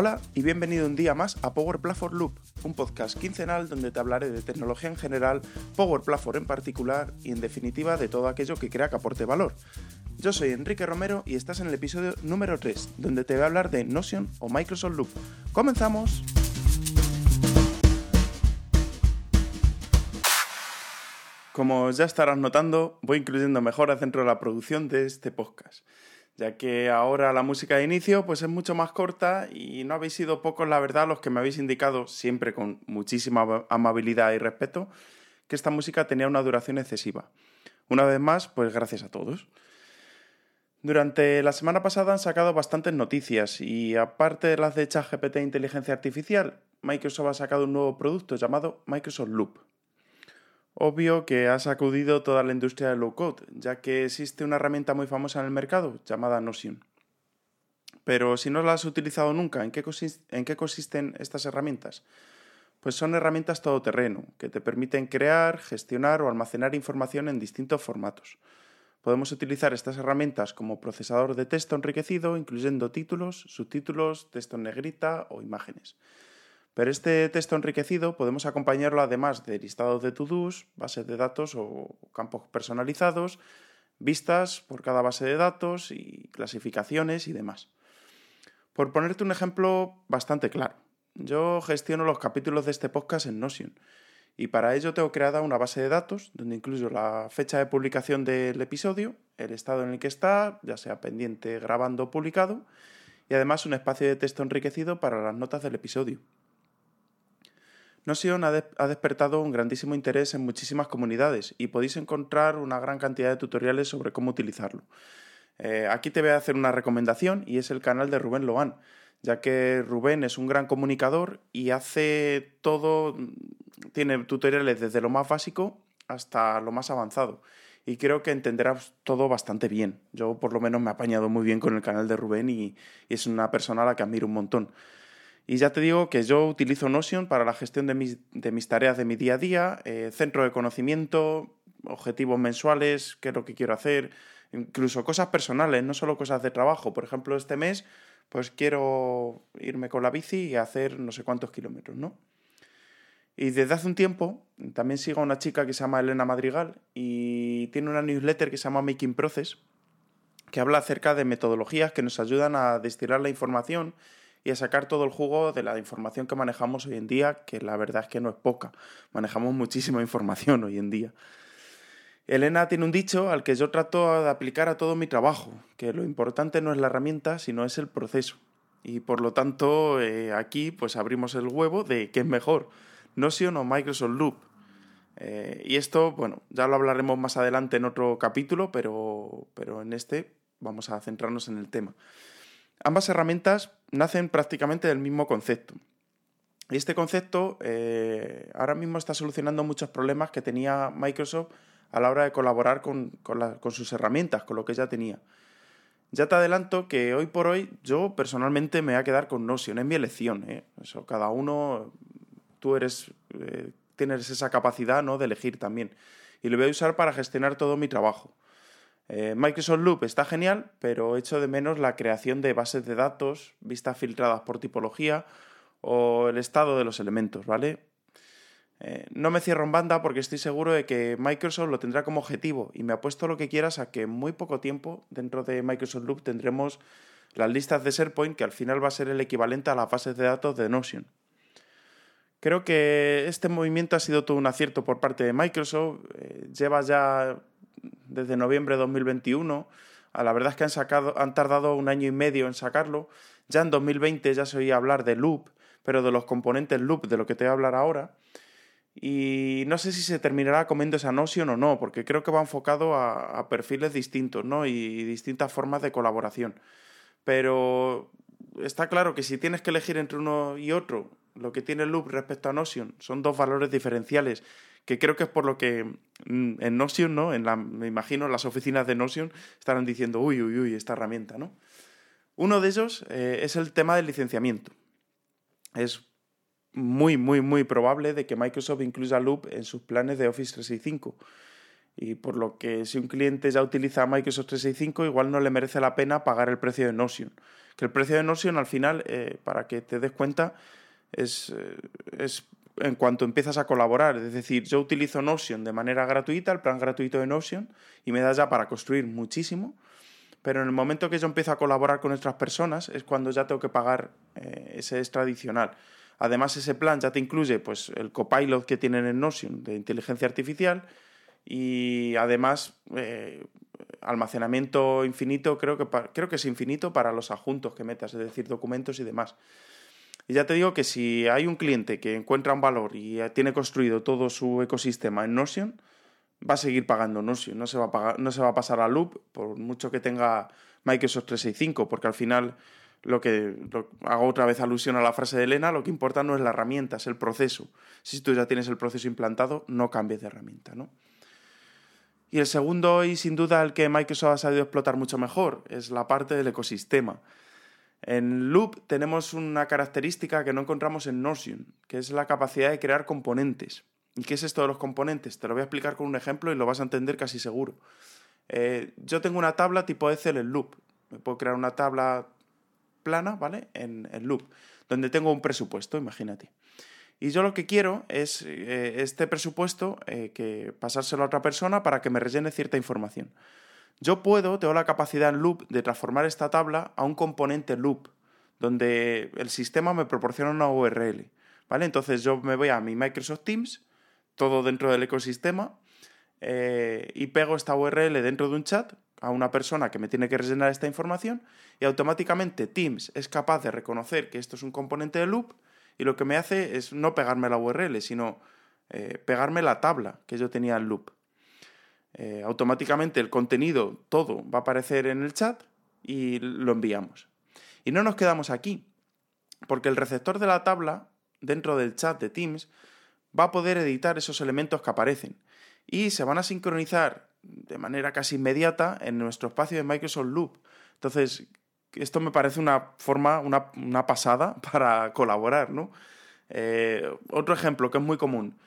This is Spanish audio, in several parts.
Hola y bienvenido un día más a Power Platform Loop, un podcast quincenal donde te hablaré de tecnología en general, Power Platform en particular y en definitiva de todo aquello que crea que aporte valor. Yo soy Enrique Romero y estás en el episodio número 3, donde te voy a hablar de Notion o Microsoft Loop. ¡Comenzamos! Como ya estarás notando, voy incluyendo mejoras dentro de la producción de este podcast ya que ahora la música de inicio pues es mucho más corta y no habéis sido pocos, la verdad, los que me habéis indicado, siempre con muchísima amabilidad y respeto, que esta música tenía una duración excesiva. Una vez más, pues gracias a todos. Durante la semana pasada han sacado bastantes noticias y aparte de las de ChatGPT e inteligencia artificial, Microsoft ha sacado un nuevo producto llamado Microsoft Loop. Obvio que ha sacudido toda la industria del low code, ya que existe una herramienta muy famosa en el mercado llamada Notion. Pero si no la has utilizado nunca, ¿en qué, ¿en qué consisten estas herramientas? Pues son herramientas todoterreno, que te permiten crear, gestionar o almacenar información en distintos formatos. Podemos utilizar estas herramientas como procesador de texto enriquecido, incluyendo títulos, subtítulos, texto en negrita o imágenes. Pero este texto enriquecido podemos acompañarlo además de listados de to-dos, bases de datos o campos personalizados, vistas por cada base de datos y clasificaciones y demás. Por ponerte un ejemplo bastante claro, yo gestiono los capítulos de este podcast en Notion y para ello tengo creada una base de datos donde incluyo la fecha de publicación del episodio, el estado en el que está, ya sea pendiente, grabando o publicado, y además un espacio de texto enriquecido para las notas del episodio. Notion ha, despertado un grandísimo interés en muchísimas comunidades y podéis encontrar una gran cantidad de tutoriales sobre cómo utilizarlo. Eh, aquí te voy a hacer una recomendación y es el canal de Rubén Loan, ya que Rubén es un gran comunicador y hace todo, tiene tutoriales desde lo más básico hasta lo más avanzado. Y creo que entenderás todo bastante bien. Yo por lo menos me he apañado muy bien con el canal de Rubén y es una persona a la que admiro un montón. Y ya te digo que yo utilizo Notion para la gestión de mis, de mis tareas de mi día a día, eh, centro de conocimiento, objetivos mensuales, qué es lo que quiero hacer, incluso cosas personales, no solo cosas de trabajo. Por ejemplo, este mes, pues quiero irme con la bici y hacer no sé cuántos kilómetros, ¿no? Y desde hace un tiempo también sigo a una chica que se llama Elena Madrigal y tiene una newsletter que se llama Making Process, que habla acerca de metodologías que nos ayudan a destilar la información y a sacar todo el jugo de la información que manejamos hoy en día, que la verdad es que no es poca. Manejamos muchísima información hoy en día. Elena tiene un dicho al que yo trato de aplicar a todo mi trabajo, que lo importante no es la herramienta, sino es el proceso. Y por lo tanto, eh, aquí pues abrimos el huevo de qué es mejor, Notion o Microsoft Loop. Eh, y esto, bueno, ya lo hablaremos más adelante en otro capítulo, pero, pero en este vamos a centrarnos en el tema. Ambas herramientas nacen prácticamente del mismo concepto. Y este concepto eh, ahora mismo está solucionando muchos problemas que tenía Microsoft a la hora de colaborar con, sus herramientas, con lo que ya tenía. Ya te adelanto que hoy por hoy yo personalmente me voy a quedar con Notion, es mi elección. ¿eh? Eso, cada uno, tú eres, eh, tienes esa capacidad ¿no? de elegir también. Y lo voy a usar para gestionar todo mi trabajo. Eh, Microsoft Loop está genial, pero echo de menos la creación de bases de datos, vistas filtradas por tipología o el estado de los elementos, ¿vale? Eh, no me cierro en banda porque estoy seguro de que Microsoft lo tendrá como objetivo y me apuesto lo que quieras a que en muy poco tiempo dentro de Microsoft Loop tendremos las listas de SharePoint que al final va a ser el equivalente a las bases de datos de Notion. Creo que este movimiento ha sido todo un acierto por parte de Microsoft. Eh, lleva ya desde noviembre de 2021. A la verdad es que han, sacado, han tardado un año y medio en sacarlo. Ya en 2020 ya se oía hablar de loop, pero de los componentes loop, de lo que te voy a hablar ahora. Y no sé si se terminará comiendo esa noción o no, porque creo que va enfocado a, perfiles distintos ¿no? y distintas formas de colaboración. Pero está claro que si tienes que elegir entre uno y otro, lo que tiene Loop respecto a Notion son dos valores diferenciales que creo que es por lo que mm, en Notion, ¿no? Me imagino las oficinas de Notion estarán diciendo, uy, uy, uy, esta herramienta, ¿no? Uno de ellos eh, es el tema del licenciamiento. Es muy, muy, muy probable de que Microsoft incluya Loop en sus planes de Office 365. Y por lo que si un cliente ya utiliza Microsoft 365, igual no le merece la pena pagar el precio de Notion. Que el precio de Notion al final, eh, para que te des cuenta, es, eh, es en cuanto empiezas a colaborar. Es decir, yo utilizo Notion de manera gratuita, el plan gratuito de Notion, y me da ya para construir muchísimo. Pero en el momento que yo empiezo a colaborar con otras personas es cuando ya tengo que pagar eh, ese extra adicional. Además, ese plan ya te incluye pues, el copilot que tienen en Notion de inteligencia artificial y además eh, almacenamiento infinito, creo que, creo que es infinito para los adjuntos que metas, es decir, documentos y demás. Y ya te digo que si hay un cliente que encuentra un valor y tiene construido todo su ecosistema en Notion, va a seguir pagando Notion, no se va a, pagar, no se va a pasar a Loop por mucho que tenga Microsoft 365, porque al final lo que hago otra vez alusión a la frase de Elena, lo que importa no es la herramienta, es el proceso. Si tú ya tienes el proceso implantado, no cambies de herramienta, ¿no? Y el segundo, y sin duda el que Microsoft ha sabido explotar mucho mejor, es la parte del ecosistema. En Loop tenemos una característica que no encontramos en Notion, que es la capacidad de crear componentes. ¿Y qué es esto de los componentes? Te lo voy a explicar con un ejemplo y lo vas a entender casi seguro. Eh, yo tengo una tabla tipo Excel en Loop. Me puedo crear una tabla plana, ¿vale? En, Loop, donde tengo un presupuesto, imagínate. Y yo lo que quiero es eh, este presupuesto eh, que pasárselo a otra persona para que me rellene cierta información. Yo puedo, tengo la capacidad en loop de transformar esta tabla a un componente loop, donde el sistema me proporciona una URL. ¿Vale? Entonces yo me voy a mi Microsoft Teams, todo dentro del ecosistema, eh, y pego esta URL dentro de un chat a una persona que me tiene que rellenar esta información y automáticamente Teams es capaz de reconocer que esto es un componente de loop y lo que me hace es no pegarme la URL, sino eh, pegarme la tabla que yo tenía en loop. Eh, automáticamente el contenido, todo, va a aparecer en el chat y lo enviamos. Y no nos quedamos aquí, porque el receptor de la tabla, dentro del chat de Teams, va a poder editar esos elementos que aparecen y se van a sincronizar de manera casi inmediata en nuestro espacio de Microsoft Loop. Entonces, esto me parece una forma, una, pasada para colaborar, ¿no? Eh, otro ejemplo que es muy común.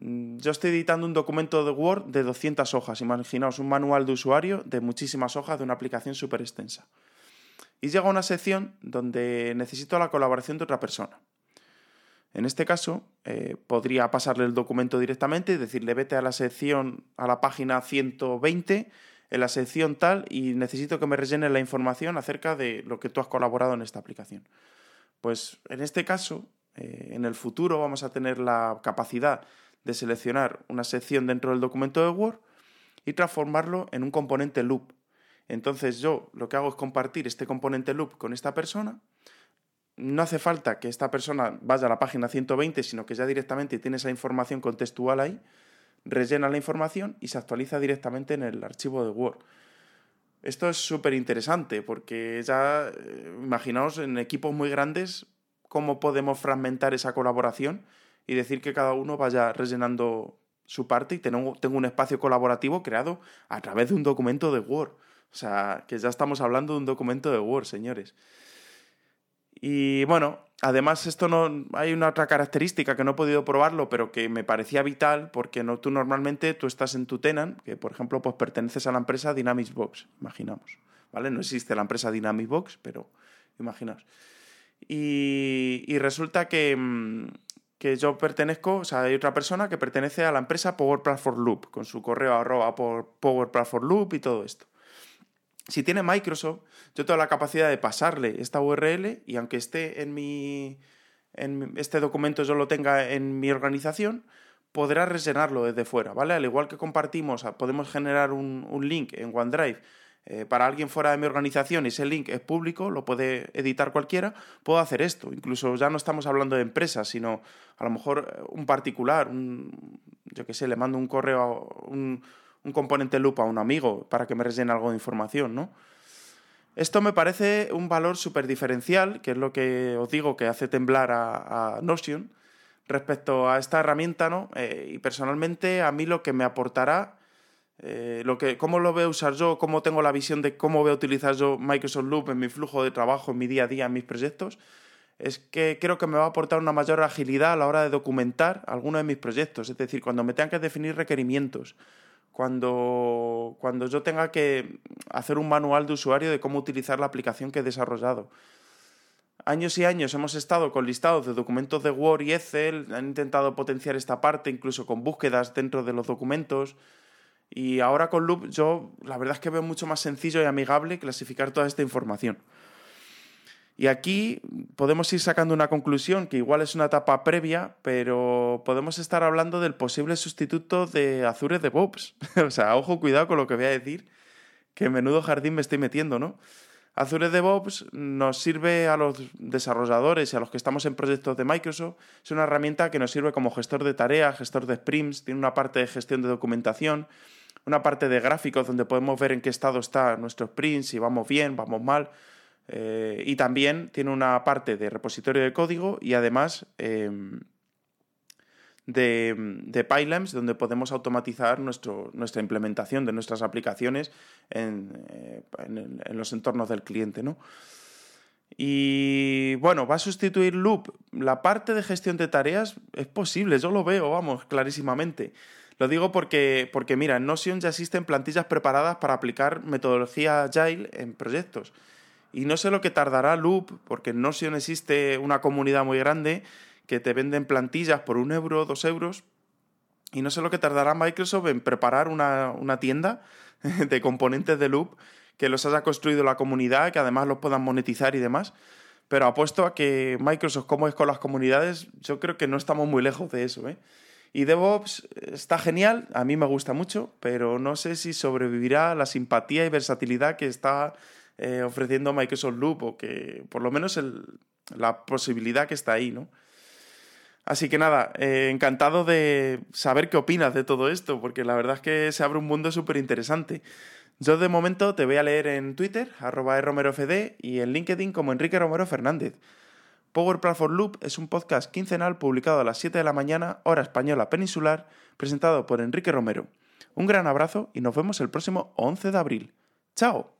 Mm, yo estoy editando un documento de Word de 200 hojas. Imaginaos un manual de usuario de muchísimas hojas de una aplicación súper extensa. Y llega una sección donde necesito la colaboración de otra persona. En este caso, eh, podría pasarle el documento directamente y decirle vete a la sección, a la página 120, en la sección tal, y necesito que me rellene la información acerca de lo que tú has colaborado en esta aplicación. Pues en este caso, eh, en el futuro vamos a tener la capacidad de seleccionar una sección dentro del documento de Word y transformarlo en un componente loop. Entonces yo lo que hago es compartir este componente loop con esta persona. No hace falta que esta persona vaya a la página 120, sino que ya directamente tiene esa información contextual ahí, rellena la información y se actualiza directamente en el archivo de Word. Esto es súper interesante porque ya, eh, imaginaos en equipos muy grandes cómo podemos fragmentar esa colaboración y decir que cada uno vaya rellenando su parte y tengo, tengo un espacio colaborativo creado a través de un documento de Word. O sea, que ya estamos hablando de un documento de Word, señores. Y bueno, además esto no hay una otra característica que no he podido probarlo, pero que me parecía vital porque no tú normalmente tú estás en tu tenant, que por ejemplo pues perteneces a la empresa Dynamics Box, imaginamos, ¿vale? No existe la empresa Dynamics Box, pero imaginaos. Y, resulta que mm, que yo pertenezco, o sea, hay otra persona que pertenece a la empresa Power Platform Loop, con su correo arroba por Power Platform Loop y todo esto. Si tiene Microsoft, yo tengo la capacidad de pasarle esta URL y aunque esté en mi, en este documento yo lo tenga en mi organización, podrá rellenarlo desde fuera, ¿vale? Al igual que compartimos, podemos generar un, un link en OneDrive eh, para alguien fuera de mi organización ese link es público, lo puede editar cualquiera, puedo hacer esto. Incluso ya no estamos hablando de empresas, sino a lo mejor eh, un particular, un, yo qué sé, le mando un correo, un, un componente loop a un amigo para que me rellene algo de información, ¿no? Esto me parece un valor súper diferencial, que es lo que os digo que hace temblar a, Notion respecto a esta herramienta, ¿no? Eh, y personalmente a mí lo que me aportará eh, lo que, cómo lo voy a usar yo, cómo tengo la visión de cómo voy a utilizar yo Microsoft Loop en mi flujo de trabajo, en mi día a día, en mis proyectos, es que creo que me va a aportar una mayor agilidad a la hora de documentar algunos de mis proyectos. Es decir, cuando me tengan que definir requerimientos, cuando, cuando yo tenga que hacer un manual de usuario de cómo utilizar la aplicación que he desarrollado. Años y años hemos estado con listados de documentos de Word y Excel, han intentado potenciar esta parte incluso con búsquedas dentro de los documentos. Y ahora con Loop yo la verdad es que veo mucho más sencillo y amigable clasificar toda esta información. Y aquí podemos ir sacando una conclusión que igual es una etapa previa, pero podemos estar hablando del posible sustituto de Azure DevOps. o sea, ojo, cuidado con lo que voy a decir, que menudo jardín me estoy metiendo, ¿no? Azure DevOps nos sirve a los desarrolladores y a los que estamos en proyectos de Microsoft. Es una herramienta que nos sirve como gestor de tareas, gestor de sprints, tiene una parte de gestión de documentación, una parte de gráficos donde podemos ver en qué estado está nuestro sprint, si vamos bien, vamos mal. Eh, y también tiene una parte de repositorio de código y además em, de, de donde podemos automatizar nuestro, nuestra implementación de nuestras aplicaciones en, eh, en, los entornos del cliente. ¿no? Y bueno, ¿va a sustituir Loop? La parte de gestión de tareas es posible, yo lo veo, vamos, clarísimamente. Lo digo porque, porque mira, en Notion ya existen plantillas preparadas para aplicar metodología Agile en proyectos. Y no sé lo que tardará Loop, porque en Notion existe una comunidad muy grande que te venden plantillas por un euro, dos euros, y no sé lo que tardará Microsoft en preparar una, tienda de componentes de Loop que los haya construido la comunidad, que además los puedan monetizar y demás. Pero apuesto a que Microsoft, como es con las comunidades, yo creo que no estamos muy lejos de eso. ¿eh? Y DevOps está genial, a mí me gusta mucho, pero no sé si sobrevivirá la simpatía y versatilidad que está eh, ofreciendo Microsoft Loop, o que por lo menos la posibilidad que está ahí, ¿no? Así que nada, eh, encantado de saber qué opinas de todo esto, porque la verdad es que se abre un mundo súper interesante. Yo de momento te voy a leer en Twitter, arroba romerofd, y en LinkedIn como Enrique Romero Fernández. Power Platform Loop es un podcast quincenal publicado a las 7 de la mañana, hora española peninsular, presentado por Enrique Romero. Un gran abrazo y nos vemos el próximo 11 de abril. ¡Chao!